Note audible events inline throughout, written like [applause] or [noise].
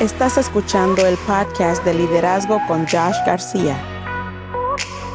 Estás escuchando el podcast de liderazgo con Josh García.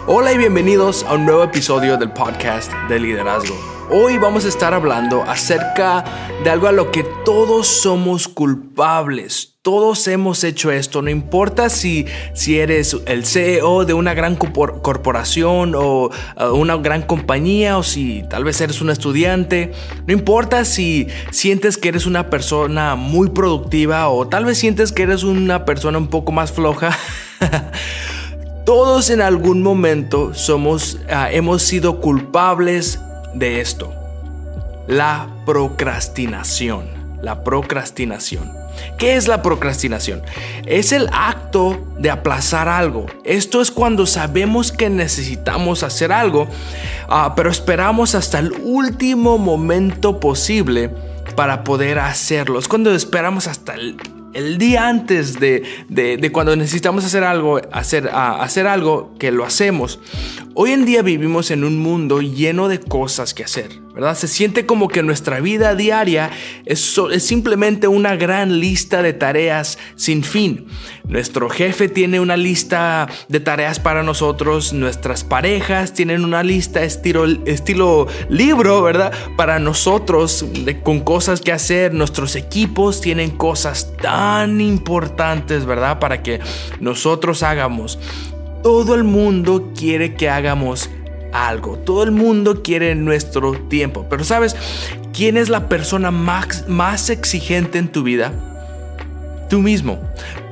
Hola y bienvenidos a un nuevo episodio del podcast de liderazgo. Hoy vamos a estar hablando acerca de algo a lo que todos somos culpables. Todos hemos hecho esto, no importa si, si eres el CEO de una gran corporación o una gran compañía o si tal vez eres un estudiante, no importa si sientes que eres una persona muy productiva o tal vez sientes que eres una persona un poco más floja. [laughs] Todos en algún momento somos, ah, hemos sido culpables de esto. La procrastinación. La procrastinación. ¿Qué es la procrastinación? Es el acto de aplazar algo. Esto es cuando sabemos que necesitamos hacer algo, ah, pero esperamos hasta el último momento posible para poder hacerlo. Es cuando esperamos hasta el día antes de, cuando necesitamos hacer algo, hacer, hacer algo, que lo hacemos. Hoy en día vivimos en un mundo lleno de cosas que hacer, ¿verdad? Se siente como que nuestra vida diaria es, simplemente una gran lista de tareas sin fin. Nuestro jefe tiene una lista de tareas para nosotros, nuestras parejas tienen una lista estilo libro, ¿verdad? Para nosotros, con cosas que hacer, nuestros equipos tienen cosas tan importantes, ¿verdad? Para que nosotros hagamos. Todo el mundo quiere que hagamos algo. Todo el mundo quiere nuestro tiempo. Pero ¿sabes quién es la persona más, exigente en tu vida? Tú mismo.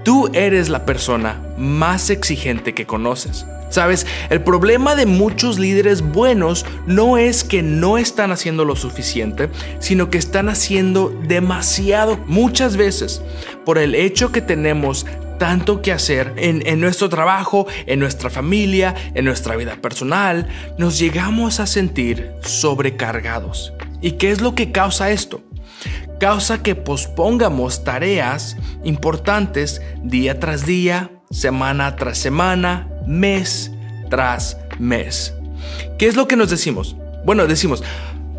Tú eres la persona más exigente que conoces. Sabes, el problema de muchos líderes buenos no es que no están haciendo lo suficiente, sino que están haciendo demasiado muchas veces por el hecho que tenemos tanto que hacer en, nuestro trabajo, en nuestra familia, en nuestra vida personal, nos llegamos a sentir sobrecargados. ¿Y qué es lo que causa esto? Causa que pospongamos tareas importantes día tras día, semana tras semana, mes tras mes. ¿Qué es lo que nos decimos? Bueno, decimos,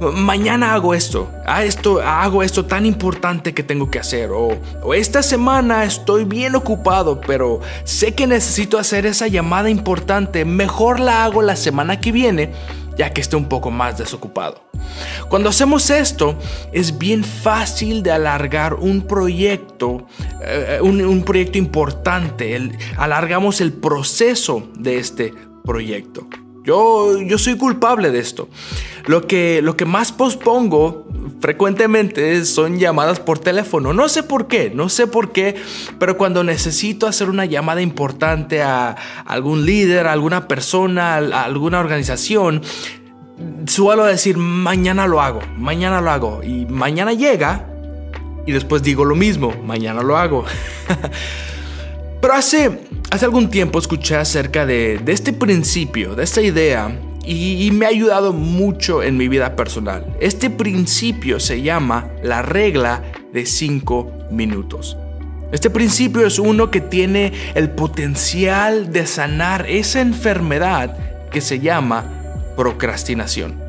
mañana hago esto, ah, esto, hago esto tan importante que tengo que hacer, o, esta semana estoy bien ocupado, pero sé que necesito hacer esa llamada importante, mejor la hago la semana que viene, ya que esté un poco más desocupado. Cuando hacemos esto, es bien fácil de alargar un proyecto, eh, un, proyecto importante, alargamos el proceso de este proyecto. Yo, yo soy culpable de esto. Lo que, lo que más pospongo frecuentemente son llamadas por teléfono. No sé por qué, no sé por qué, pero cuando necesito hacer una llamada importante a algún líder, a alguna persona, a alguna organización, suelo decir mañana lo hago, mañana lo hago. Y mañana llega y después digo lo mismo, mañana lo hago. [laughs] pero hace Hace algún tiempo escuché acerca de, este principio, de esta idea, y, me ha ayudado mucho en mi vida personal. Este principio se llama la regla de 5 minutos. Este principio es uno que tiene el potencial de sanar esa enfermedad que se llama procrastinación.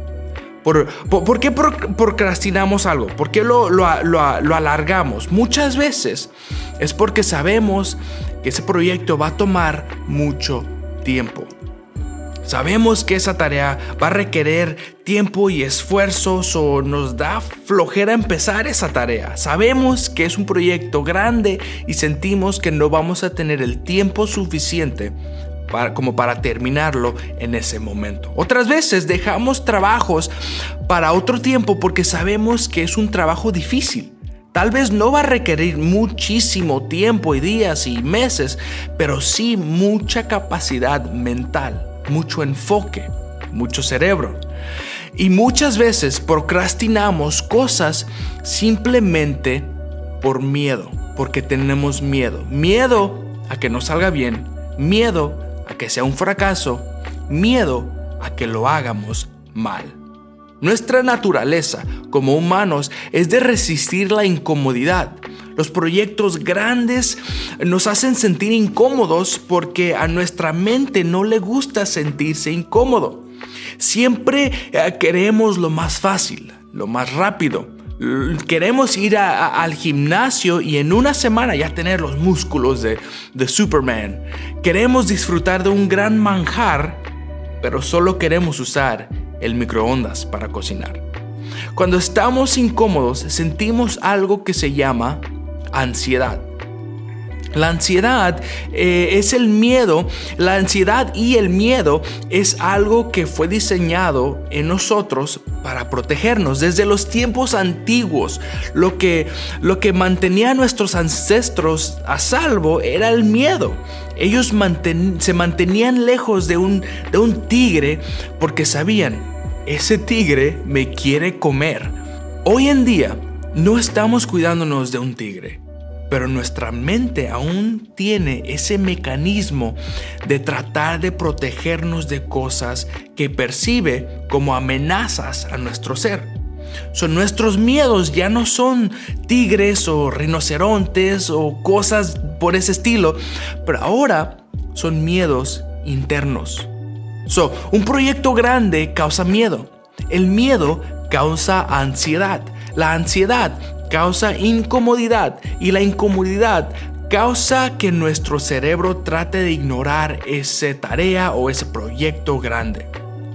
¿Por, qué procrastinamos algo? ¿Por qué lo, lo, alargamos? Muchas veces es porque sabemos ese proyecto va a tomar mucho tiempo. Sabemos que esa tarea va a requerir tiempo y esfuerzos o nos da flojera empezar esa tarea. Sabemos que es un proyecto grande y sentimos que no vamos a tener el tiempo suficiente como para terminarlo en ese momento. Otras veces dejamos trabajos para otro tiempo porque sabemos que es un trabajo difícil. Tal vez no va a requerir muchísimo tiempo y días y meses, pero sí mucha capacidad mental, mucho enfoque, mucho cerebro. Y muchas veces procrastinamos cosas simplemente por miedo, porque tenemos miedo. Miedo a que no salga bien, miedo a que sea un fracaso, miedo a que lo hagamos mal. Nuestra naturaleza como humanos es de resistir la incomodidad. Los proyectos grandes nos hacen sentir incómodos porque a nuestra mente no le gusta sentirse incómodo. Siempre eh, queremos lo más fácil, lo más rápido, Queremos ir al gimnasio y en una semana ya tener los músculos de, de Superman. Queremos disfrutar de un gran manjar, pero solo queremos usar el microondas para cocinar. Cuando estamos incómodos sentimos algo que se llama ansiedad. La ansiedad eh, es el miedo. La ansiedad y el miedo es algo que fue diseñado en nosotros para protegernos. Desde los tiempos antiguos, lo que, lo que mantenía a nuestros ancestros a salvo era el miedo. Ellos se mantenían lejos de un, de un tigre porque sabían, ese tigre me quiere comer. Hoy en día no estamos cuidándonos de un tigre pero nuestra mente aún tiene ese mecanismo de tratar de protegernos de cosas que percibe como amenazas a nuestro ser. Son nuestros miedos ya no son tigres o rinocerontes o cosas por ese estilo, pero ahora son miedos internos. So, un proyecto grande causa miedo. El miedo causa ansiedad. La ansiedad causa incomodidad y la incomodidad causa que nuestro cerebro trate de ignorar esa tarea o ese proyecto grande.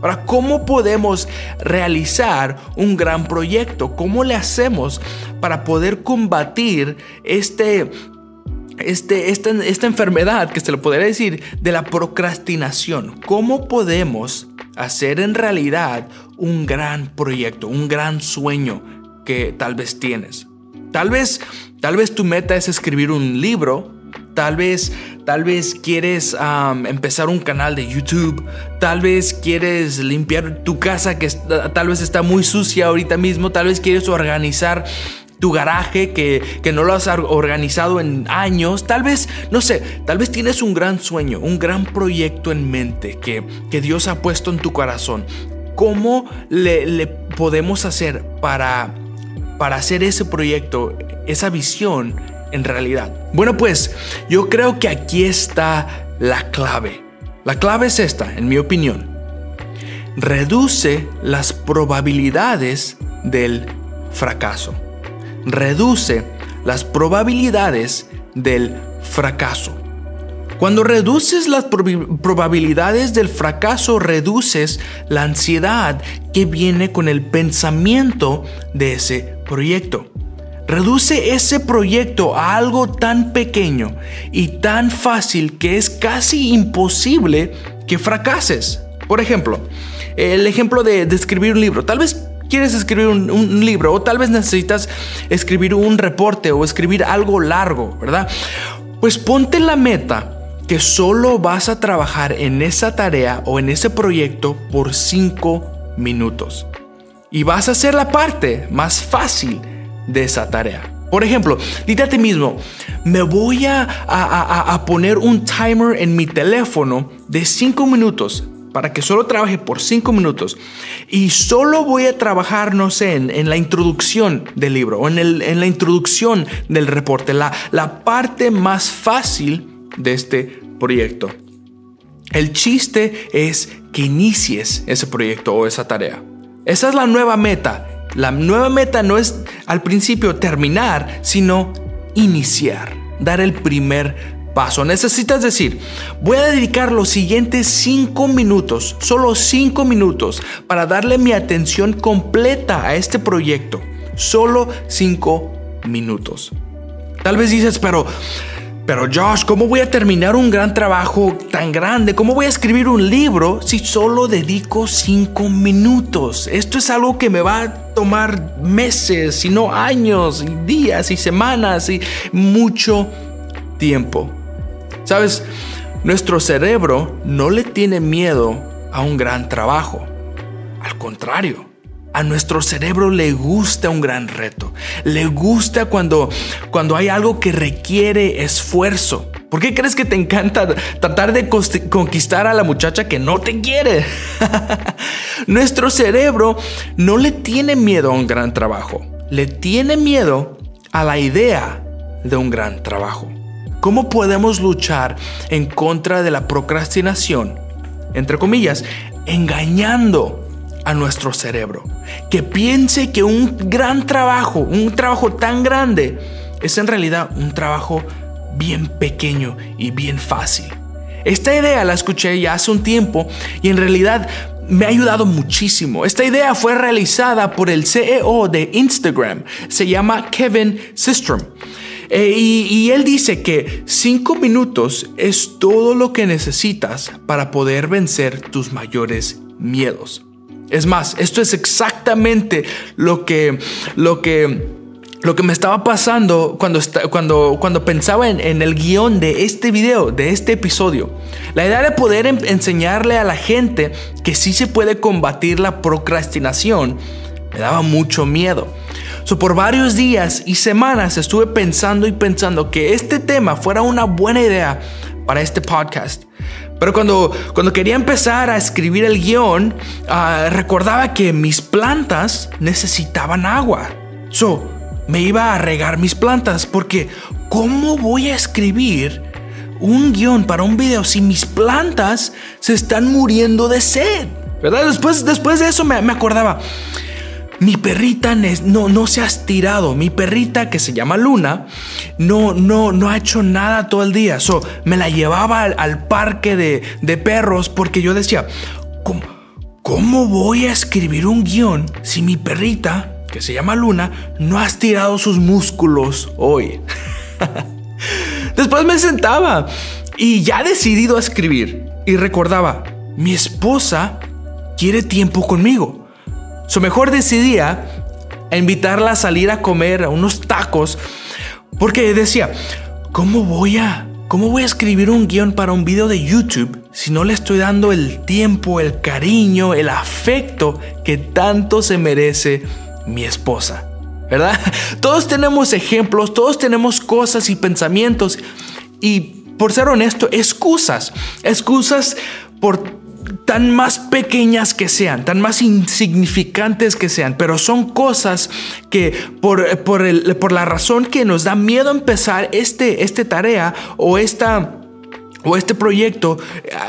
Ahora, ¿cómo podemos realizar un gran proyecto? ¿Cómo le hacemos para poder combatir este, este, esta, esta enfermedad, que se lo podría decir, de la procrastinación? ¿Cómo podemos hacer en realidad un gran proyecto, un gran sueño que tal vez tienes. Tal vez, tal vez tu meta es escribir un libro. Tal vez, tal vez quieres empezar un canal de YouTube. Tal vez quieres limpiar tu casa que tal vez está muy sucia ahorita mismo. Tal vez quieres organizar tu garaje que, que, no lo has organizado en años. Tal vez, no sé, tal vez tienes un gran sueño, un gran proyecto en mente que, que Dios ha puesto en tu corazón. ¿Cómo le, le podemos hacer para para hacer ese proyecto, esa visión en realidad? Bueno, pues yo creo que aquí está la clave. La clave es esta, en mi opinión. Reduce las probabilidades del fracaso. Reduce las probabilidades del fracaso. Cuando reduces las probabilidades del fracaso, reduces la ansiedad que viene con el pensamiento de ese proyecto. Reduce ese proyecto a algo tan pequeño y tan fácil que es casi imposible que fracases. Por ejemplo, el ejemplo de, escribir un libro. Tal vez quieres escribir un, libro o tal vez necesitas escribir un reporte o escribir algo largo, ¿verdad? Pues ponte la meta que solo vas a trabajar en esa tarea o en ese proyecto por 5 minutos. Y vas a hacer la parte más fácil de esa tarea. Por ejemplo, dite a ti mismo, me voy a, poner un timer en mi teléfono de 5 minutos para que solo trabaje por 5 minutos y solo voy a trabajar, no sé, en, la introducción del libro o en, la introducción del reporte, la parte más fácil de este proyecto. El chiste es que inicies ese proyecto o esa tarea. Esa es la nueva meta. La nueva meta no es al principio terminar, sino iniciar, dar el primer paso. Necesitas decir, voy a dedicar los siguientes 5 minutos, solo 5 minutos, para darle mi atención completa a este proyecto. Solo 5 minutos. Tal vez dices, pero pero Josh, ¿cómo voy a terminar un gran trabajo tan grande? ¿Cómo voy a escribir un libro si solo dedico cinco minutos? Esto es algo que me va a tomar meses, si no años, y días y semanas y mucho tiempo. Sabes, nuestro cerebro no le tiene miedo a un gran trabajo. Al contrario, a nuestro cerebro le gusta un gran reto. Le gusta cuando, cuando hay algo que requiere esfuerzo. ¿Por qué crees que te encanta tratar de conquistar a la muchacha que no te quiere? [laughs] Nuestro cerebro no le tiene miedo a un gran trabajo. Le tiene miedo a la idea de un gran trabajo. ¿Cómo podemos luchar en contra de la procrastinación? Entre comillas, engañando a nuestro cerebro. Que piense que un gran trabajo, un trabajo tan grande, es en realidad un trabajo bien pequeño y bien fácil. Esta idea la escuché ya hace un tiempo y en realidad me ha ayudado muchísimo. Esta idea fue realizada por el CEO de Instagram. Se llama Kevin Systrom. Eh, y, y, él dice que cinco minutos es todo lo que necesitas para poder vencer tus mayores miedos. Es más, esto es exactamente lo que, lo que lo que me estaba pasando cuando, cuando, cuando pensaba en, el guion de este video, de este episodio. La idea de poder enseñarle a la gente que sí se puede combatir la procrastinación me daba mucho miedo. So, por varios días y semanas estuve pensando y pensando que este tema fuera una buena idea para este podcast. Pero cuando, cuando quería empezar a escribir el guion, ah, recordaba que mis plantas necesitaban agua. So, me iba a regar mis plantas porque ¿cómo voy a escribir un guion para un video si mis plantas se están muriendo de sed? ¿Verdad? Después, después de eso me, acordaba, mi perrita no, no se ha estirado. Mi perrita, que se llama Luna, no, no, no ha hecho nada todo el día. So, me la llevaba al, parque de, perros porque yo decía, ¿cómo, ¿cómo voy a escribir un guion si mi perrita que se llama Luna, no has tirado sus músculos hoy. [laughs] Después me sentaba y ya decidido a escribir y recordaba, mi esposa quiere tiempo conmigo. So mejor decidía invitarla a salir a comer a unos tacos porque decía, ¿cómo voy a cómo voy a escribir un guion para un video de YouTube si no le estoy dando el tiempo, el cariño, el afecto que tanto se merece mi esposa. ¿Verdad? [laughs] Todos tenemos ejemplos, todos tenemos cosas y pensamientos y, por ser honesto, excusas. Excusas por tan más pequeñas que sean, tan más insignificantes que sean, pero son cosas que por, por, el, por la razón que nos da miedo empezar este, este tarea o esta o este proyecto,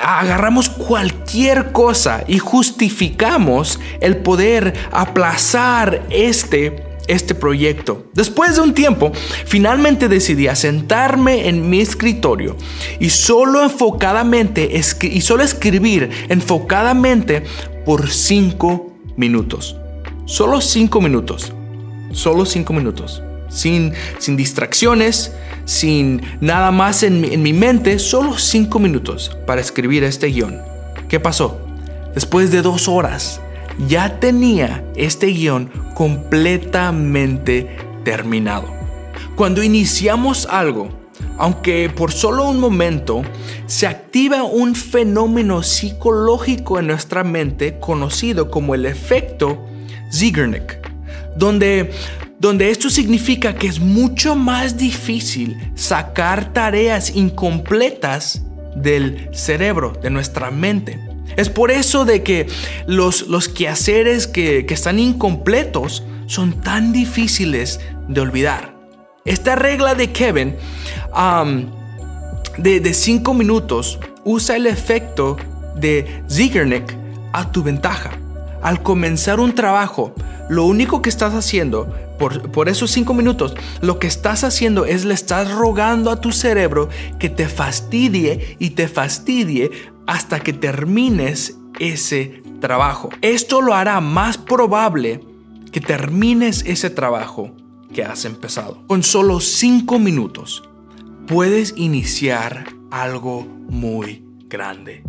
agarramos cualquier cosa y justificamos el poder aplazar este este proyecto. Después de un tiempo, finalmente decidí sentarme en mi escritorio y solo enfocadamente y solo escribir enfocadamente por cinco minutos. Solo cinco minutos. Solo cinco minutos. Sin, sin distracciones, sin nada más en mi, mente, solo cinco minutos para escribir este guion. ¿Qué pasó? Después de dos horas, ya tenía este guion completamente terminado. Cuando iniciamos algo, aunque por solo un momento, se activa un fenómeno psicológico en nuestra mente conocido como el efecto Zeigarnik, donde donde esto significa que es mucho más difícil sacar tareas incompletas del cerebro, de nuestra mente. Es por eso de que los, los quehaceres que, están incompletos son tan difíciles de olvidar. Esta regla de Kevin de 5 minutos usa el efecto de Zeigarnik a tu ventaja. Al comenzar un trabajo, lo único que estás haciendo por, esos cinco minutos, lo que estás haciendo es le estás rogando a tu cerebro que te fastidie y te fastidie hasta que termines ese trabajo. Esto lo hará más probable que termines ese trabajo que has empezado. Con solo cinco minutos puedes iniciar algo muy grande.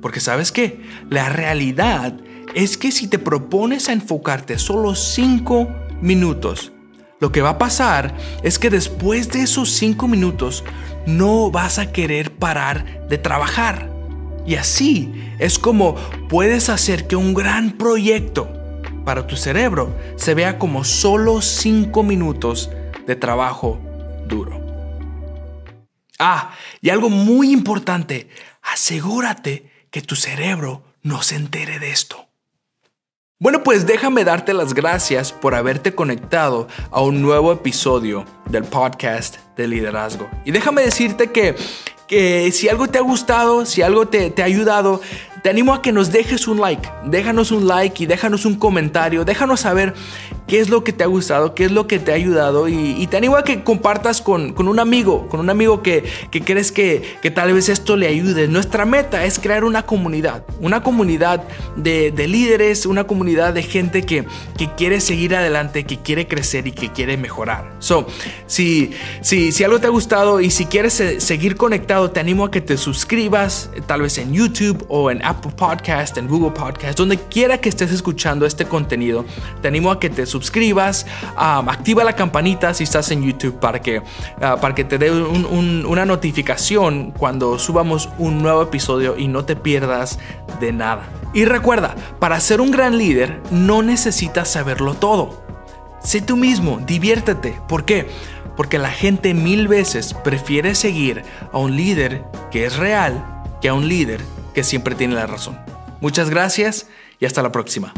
Porque sabes qué? La realidad es que si te propones a enfocarte solo cinco minutos. Lo que va a pasar es que después de esos cinco minutos no vas a querer parar de trabajar. Y así es como puedes hacer que un gran proyecto para tu cerebro se vea como solo cinco minutos de trabajo duro. Ah, y algo muy importante, asegúrate que tu cerebro no se entere de esto. Bueno, pues déjame darte las gracias por haberte conectado a un nuevo episodio del podcast de liderazgo. Y déjame decirte que, que si algo te ha gustado, si algo te, te ha ayudado, te animo a que nos dejes un like. Déjanos un like y déjanos un comentario. Déjanos saber qué es lo que te ha gustado, qué es lo que te ha ayudado. Y, te animo a que compartas con, un amigo, con un amigo que, crees que, tal vez esto le ayude. Nuestra meta es crear una comunidad. Una comunidad de, líderes, una comunidad de gente que, que quiere seguir adelante, que quiere crecer y que quiere mejorar. So, si, si, si algo te ha gustado y si quieres seguir conectado, te animo a que te suscribas, tal vez en YouTube o en Apple Podcast, en Google Podcast, donde quiera que estés escuchando este contenido. Te animo a que te suscribas, activa la campanita si estás en YouTube para que, ah, para que te dé una notificación cuando subamos un nuevo episodio y no te pierdas de nada. Y recuerda, para ser un gran líder no necesitas saberlo todo. Sé tú mismo, diviértete. ¿Por qué? Porque la gente mil veces prefiere seguir a un líder que es real que a un líder que siempre tiene la razón. Muchas gracias y hasta la próxima.